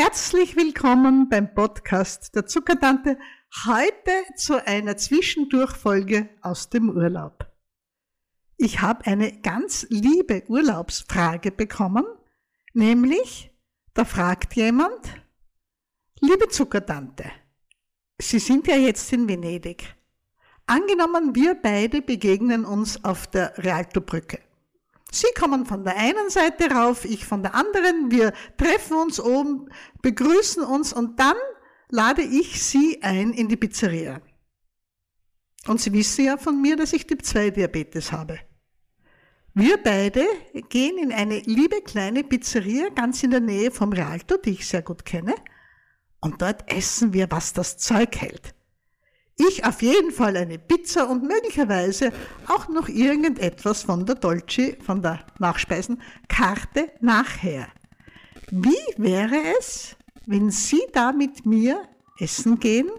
Herzlich willkommen beim Podcast der Zuckertante. Heute zu einer Zwischendurchfolge aus dem Urlaub. Ich habe eine ganz liebe Urlaubsfrage bekommen, nämlich da fragt jemand, liebe Zuckertante, Sie sind ja jetzt in Venedig. Angenommen, wir beide begegnen uns auf der Rialto-Brücke. Sie kommen von der einen Seite rauf, ich von der anderen. Wir treffen uns oben, begrüßen uns und dann lade ich Sie ein in die Pizzeria. Und Sie wissen ja von mir, dass ich Typ 2 Diabetes habe. Wir beide gehen in eine liebe kleine Pizzeria ganz in der Nähe vom Rialto, die ich sehr gut kenne. Und dort essen wir, was das Zeug hält. Ich auf jeden Fall eine Pizza und möglicherweise auch noch irgendetwas von der Dolce, von der Nachspeisenkarte nachher. Wie wäre es, wenn Sie da mit mir essen gehen?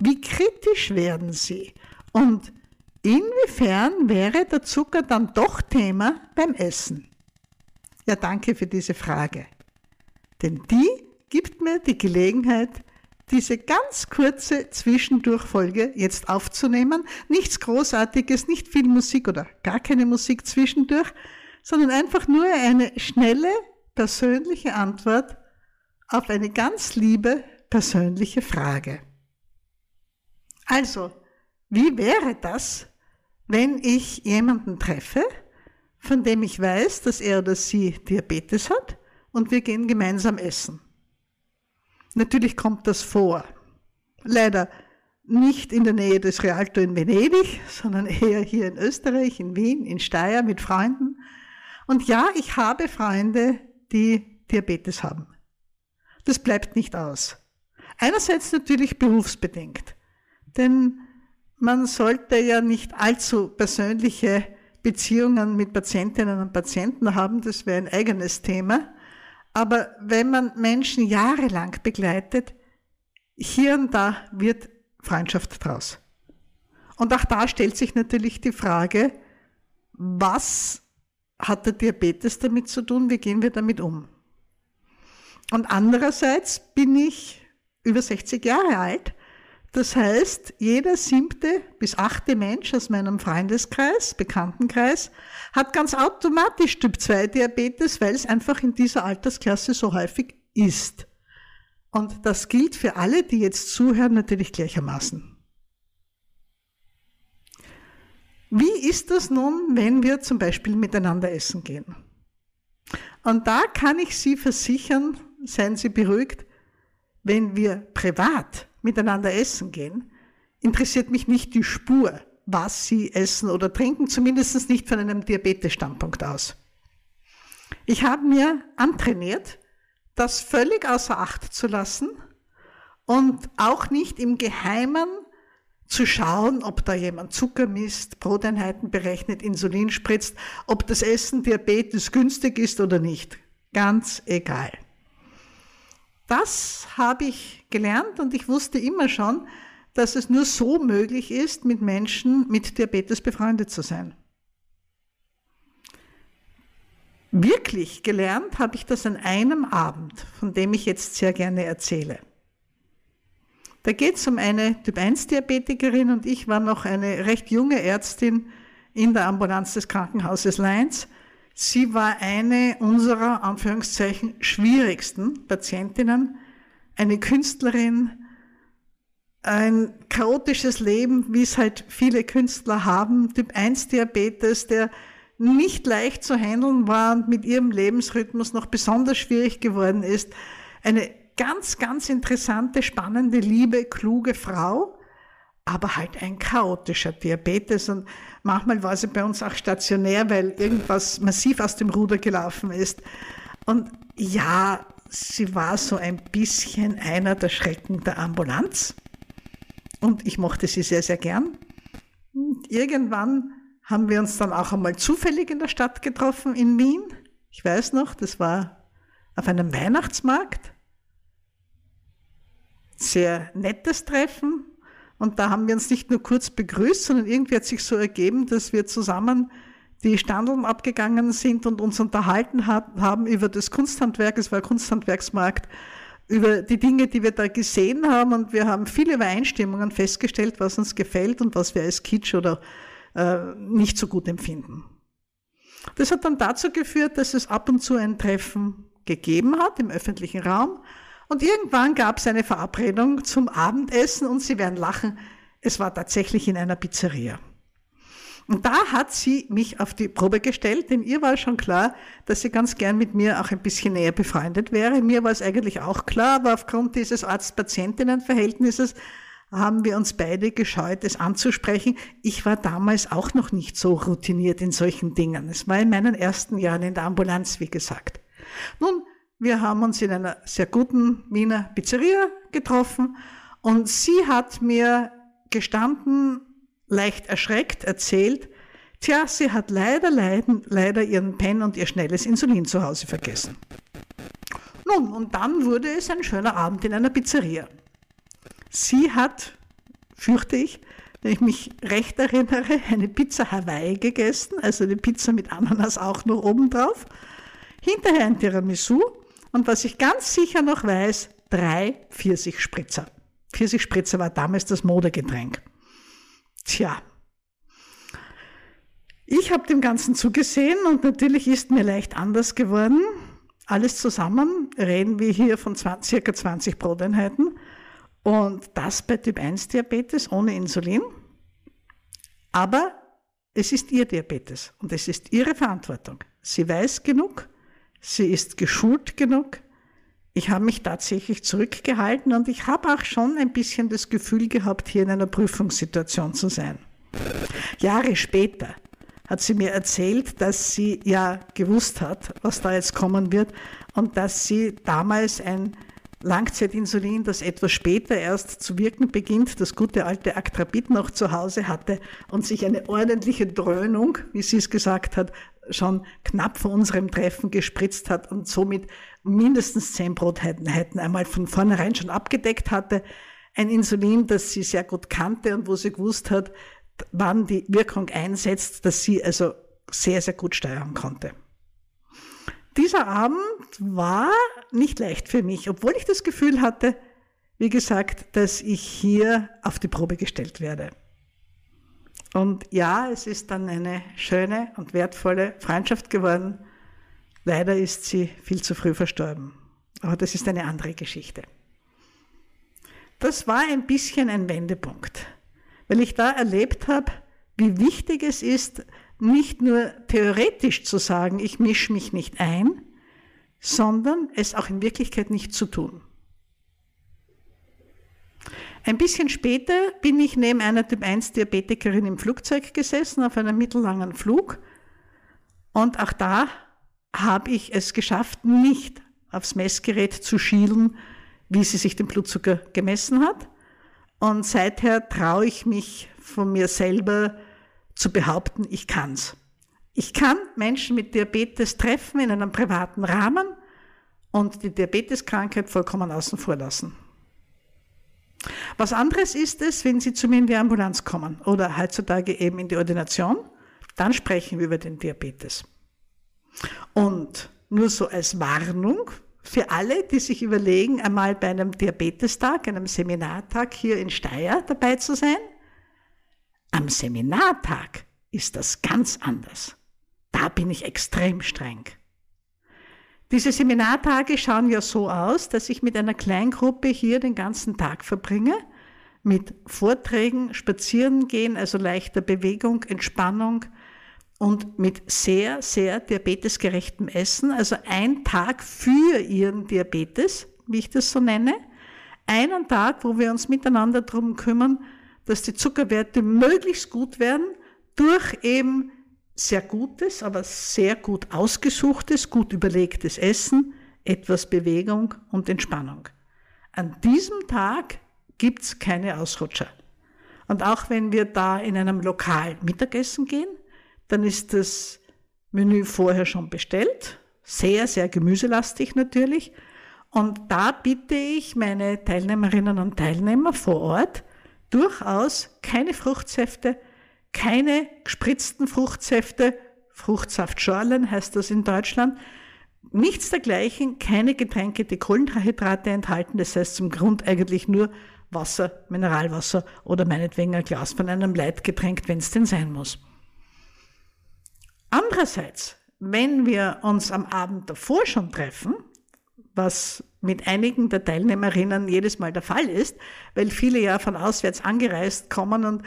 Wie kritisch werden Sie? Und inwiefern wäre der Zucker dann doch Thema beim Essen? Ja, danke für diese Frage. Denn die gibt mir die Gelegenheit, diese ganz kurze Zwischendurchfolge jetzt aufzunehmen. Nichts Großartiges, nicht viel Musik oder gar keine Musik zwischendurch, sondern einfach nur eine schnelle, persönliche Antwort auf eine ganz liebe, persönliche Frage. Also, wie wäre das, wenn ich jemanden treffe, von dem ich weiß, dass er oder sie Diabetes hat und wir gehen gemeinsam essen? Natürlich kommt das vor. Leider nicht in der Nähe des Rialto in Venedig, sondern eher hier in Österreich, in Wien, in Steyr mit Freunden. Und ja, ich habe Freunde, die Diabetes haben. Das bleibt nicht aus. Einerseits natürlich berufsbedingt, denn man sollte ja nicht allzu persönliche Beziehungen mit Patientinnen und Patienten haben, das wäre ein eigenes Thema. Aber wenn man Menschen jahrelang begleitet, hier und da wird Freundschaft draus. Und auch da stellt sich natürlich die Frage, was hat der Diabetes damit zu tun, wie gehen wir damit um? Und andererseits bin ich über 60 Jahre alt das heißt, jeder siebte bis achte Mensch aus meinem Freundeskreis, Bekanntenkreis, hat ganz automatisch Typ 2 Diabetes, weil es einfach in dieser Altersklasse so häufig ist. Und das gilt für alle, die jetzt zuhören, natürlich gleichermaßen. Wie ist das nun, wenn wir zum Beispiel miteinander essen gehen? Und da kann ich Sie versichern, seien Sie beruhigt, wenn wir privat miteinander essen gehen, interessiert mich nicht die Spur, was sie essen oder trinken, zumindest nicht von einem Diabetes-Standpunkt aus. Ich habe mir antrainiert, das völlig außer Acht zu lassen und auch nicht im Geheimen zu schauen, ob da jemand Zucker misst, Broteinheiten berechnet, Insulin spritzt, ob das Essen Diabetes günstig ist oder nicht. Ganz egal. Das habe ich gelernt und ich wusste immer schon, dass es nur so möglich ist, mit Menschen mit Diabetes befreundet zu sein. Wirklich gelernt habe ich das an einem Abend, von dem ich jetzt sehr gerne erzähle. Da geht es um eine Typ-1-Diabetikerin und ich war noch eine recht junge Ärztin in der Ambulanz des Krankenhauses Leins Sie war eine unserer, Anführungszeichen, schwierigsten Patientinnen, eine Künstlerin, ein chaotisches Leben, wie es halt viele Künstler haben, Typ 1 Diabetes, der nicht leicht zu handeln war und mit ihrem Lebensrhythmus noch besonders schwierig geworden ist. Eine ganz, ganz interessante, spannende, liebe, kluge Frau, aber halt ein chaotischer Diabetes. Und manchmal war sie bei uns auch stationär, weil irgendwas massiv aus dem Ruder gelaufen ist. Und ja, sie war so ein bisschen einer der Schrecken der Ambulanz. Und ich mochte sie sehr, sehr gern. Und irgendwann haben wir uns dann auch einmal zufällig in der Stadt getroffen, in Wien. Ich weiß noch, das war auf einem Weihnachtsmarkt. Sehr nettes Treffen, und da haben wir uns nicht nur kurz begrüßt, sondern irgendwie hat sich so ergeben, dass wir zusammen die Standeln abgegangen sind und uns unterhalten haben über das Kunsthandwerk. Es war Kunsthandwerksmarkt. über die Dinge, die wir da gesehen haben und wir haben viele Übereinstimmungen festgestellt, was uns gefällt und was wir als Kitsch oder äh, nicht so gut empfinden. Das hat dann dazu geführt, dass es ab und zu ein Treffen gegeben hat im öffentlichen Raum und irgendwann gab es eine Verabredung zum Abendessen und Sie werden lachen, es war tatsächlich in einer Pizzeria. Und da hat sie mich auf die Probe gestellt, denn ihr war schon klar, dass sie ganz gern mit mir auch ein bisschen näher befreundet wäre. Mir war es eigentlich auch klar, aber aufgrund dieses Arzt-Patientinnen-Verhältnisses haben wir uns beide gescheut, es anzusprechen. Ich war damals auch noch nicht so routiniert in solchen Dingen. Es war in meinen ersten Jahren in der Ambulanz, wie gesagt. Nun, wir haben uns in einer sehr guten Wiener Pizzeria getroffen und sie hat mir gestanden, leicht erschreckt erzählt, tja, sie hat leider, leiden, leider ihren Pen und ihr schnelles Insulin zu Hause vergessen. Nun, und dann wurde es ein schöner Abend in einer Pizzeria. Sie hat, fürchte ich, wenn ich mich recht erinnere, eine Pizza Hawaii gegessen, also eine Pizza mit Ananas auch noch obendrauf. Hinterher ein Tiramisu und was ich ganz sicher noch weiß, drei Pfirsichspritzer. Pfirsichspritzer war damals das Modegetränk. Tja, ich habe dem Ganzen zugesehen und natürlich ist mir leicht anders geworden. Alles zusammen reden wir hier von 20, circa 20 Broteinheiten und das bei Typ 1 Diabetes ohne Insulin. Aber es ist ihr Diabetes und es ist ihre Verantwortung. Sie weiß genug, sie ist geschult genug, ich habe mich tatsächlich zurückgehalten und ich habe auch schon ein bisschen das Gefühl gehabt, hier in einer Prüfungssituation zu sein. Jahre später hat sie mir erzählt, dass sie ja gewusst hat, was da jetzt kommen wird und dass sie damals ein Langzeitinsulin, das etwas später erst zu wirken beginnt, das gute alte Actrapid noch zu Hause hatte und sich eine ordentliche Dröhnung, wie sie es gesagt hat, schon knapp vor unserem Treffen gespritzt hat und somit mindestens zehn Brotheiten einmal von vornherein schon abgedeckt hatte. Ein Insulin, das sie sehr gut kannte und wo sie gewusst hat, wann die Wirkung einsetzt, dass sie also sehr, sehr gut steuern konnte. Dieser Abend war nicht leicht für mich, obwohl ich das Gefühl hatte, wie gesagt, dass ich hier auf die Probe gestellt werde. Und ja, es ist dann eine schöne und wertvolle Freundschaft geworden. Leider ist sie viel zu früh verstorben. Aber das ist eine andere Geschichte. Das war ein bisschen ein Wendepunkt, weil ich da erlebt habe, wie wichtig es ist, nicht nur theoretisch zu sagen, ich mische mich nicht ein, sondern es auch in Wirklichkeit nicht zu tun. Ein bisschen später bin ich neben einer Typ-1-Diabetikerin im Flugzeug gesessen, auf einem mittellangen Flug. Und auch da habe ich es geschafft, nicht aufs Messgerät zu schielen, wie sie sich den Blutzucker gemessen hat. Und seither traue ich mich von mir selber zu behaupten, ich kann's. Ich kann Menschen mit Diabetes treffen in einem privaten Rahmen und die Diabeteskrankheit vollkommen außen vor lassen. Was anderes ist es, wenn Sie zu mir in die Ambulanz kommen oder heutzutage eben in die Ordination, dann sprechen wir über den Diabetes. Und nur so als Warnung für alle, die sich überlegen, einmal bei einem Diabetestag, einem Seminartag hier in Steyr dabei zu sein, am Seminartag ist das ganz anders. Da bin ich extrem streng. Diese Seminartage schauen ja so aus, dass ich mit einer Kleingruppe hier den ganzen Tag verbringe, mit Vorträgen, Spazierengehen, also leichter Bewegung, Entspannung und mit sehr, sehr diabetesgerechtem Essen. Also ein Tag für Ihren Diabetes, wie ich das so nenne. Einen Tag, wo wir uns miteinander darum kümmern, dass die Zuckerwerte möglichst gut werden durch eben sehr gutes, aber sehr gut ausgesuchtes, gut überlegtes Essen, etwas Bewegung und Entspannung. An diesem Tag gibt's keine Ausrutscher. Und auch wenn wir da in einem Lokal Mittagessen gehen, dann ist das Menü vorher schon bestellt, sehr, sehr gemüselastig natürlich. Und da bitte ich meine Teilnehmerinnen und Teilnehmer vor Ort durchaus keine Fruchtsäfte, keine gespritzten Fruchtsäfte, Fruchtsaftschorlen heißt das in Deutschland, Nichts dergleichen, keine Getränke, die Kohlenhydrate enthalten, das heißt zum Grund eigentlich nur Wasser, Mineralwasser oder meinetwegen ein Glas von einem Leitgetränk, wenn es denn sein muss. Andererseits, wenn wir uns am Abend davor schon treffen, was mit einigen der Teilnehmerinnen jedes Mal der Fall ist, weil viele ja von auswärts angereist kommen und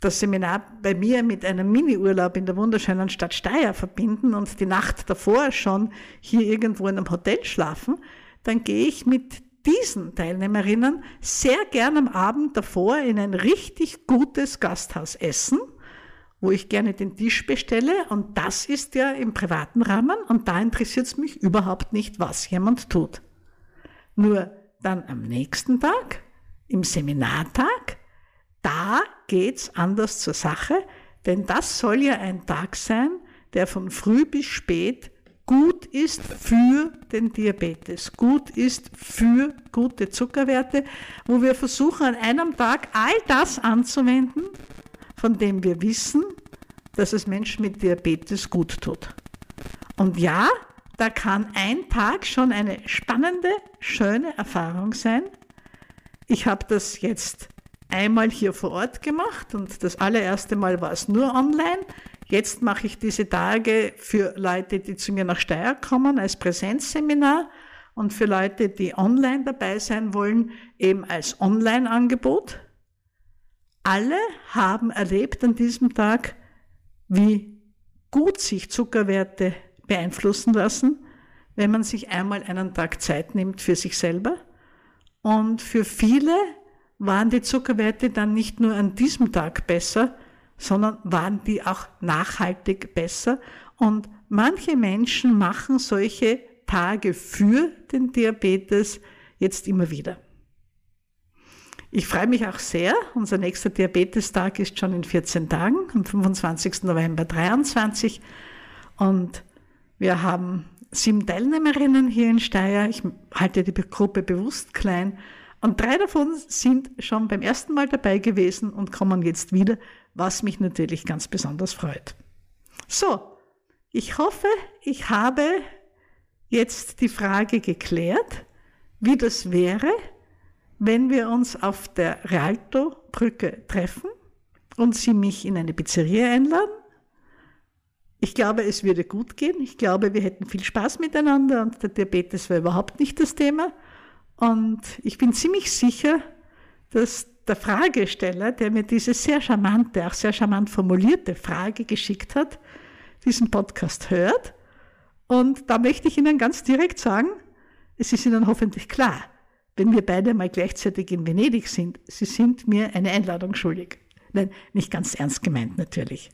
das Seminar bei mir mit einem Mini-Urlaub in der wunderschönen Stadt Steyr verbinden und die Nacht davor schon hier irgendwo in einem Hotel schlafen, dann gehe ich mit diesen Teilnehmerinnen sehr gern am Abend davor in ein richtig gutes Gasthaus essen, wo ich gerne den Tisch bestelle und das ist ja im privaten Rahmen und da interessiert es mich überhaupt nicht, was jemand tut. Nur dann am nächsten Tag, im Seminartag, da geht's anders zur Sache, denn das soll ja ein Tag sein, der von früh bis spät gut ist für den Diabetes, gut ist für gute Zuckerwerte, wo wir versuchen an einem Tag all das anzuwenden, von dem wir wissen, dass es Menschen mit Diabetes gut tut. Und ja, da kann ein Tag schon eine spannende, schöne Erfahrung sein. Ich habe das jetzt einmal hier vor Ort gemacht und das allererste Mal war es nur online. Jetzt mache ich diese Tage für Leute, die zu mir nach Steyr kommen, als Präsenzseminar und für Leute, die online dabei sein wollen, eben als Online-Angebot. Alle haben erlebt an diesem Tag, wie gut sich Zuckerwerte beeinflussen lassen, wenn man sich einmal einen Tag Zeit nimmt für sich selber. Und für viele waren die Zuckerwerte dann nicht nur an diesem Tag besser, sondern waren die auch nachhaltig besser. Und manche Menschen machen solche Tage für den Diabetes jetzt immer wieder. Ich freue mich auch sehr. Unser nächster Diabetestag ist schon in 14 Tagen, am 25. November 23. Und wir haben sieben Teilnehmerinnen hier in Steyr. Ich halte die Gruppe bewusst klein. Und drei davon sind schon beim ersten Mal dabei gewesen und kommen jetzt wieder, was mich natürlich ganz besonders freut. So, ich hoffe, ich habe jetzt die Frage geklärt, wie das wäre, wenn wir uns auf der Rialto-Brücke treffen und Sie mich in eine Pizzeria einladen. Ich glaube, es würde gut gehen. Ich glaube, wir hätten viel Spaß miteinander und der Diabetes war überhaupt nicht das Thema. Und ich bin ziemlich sicher, dass der Fragesteller, der mir diese sehr charmante, auch sehr charmant formulierte Frage geschickt hat, diesen Podcast hört. Und da möchte ich Ihnen ganz direkt sagen, es ist Ihnen hoffentlich klar, wenn wir beide mal gleichzeitig in Venedig sind, Sie sind mir eine Einladung schuldig. Nein, nicht ganz ernst gemeint natürlich.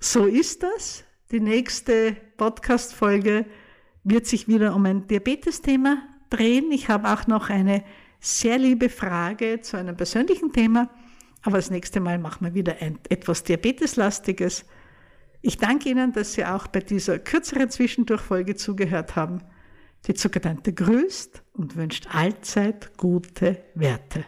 So ist das. Die nächste Podcast-Folge wird sich wieder um ein Diabetes-Thema drehen. Ich habe auch noch eine sehr liebe Frage zu einem persönlichen Thema, aber das nächste Mal machen wir wieder ein etwas Diabeteslastiges. Ich danke Ihnen, dass Sie auch bei dieser kürzeren Zwischendurchfolge zugehört haben. Die Zuckertante grüßt und wünscht allzeit gute Werte.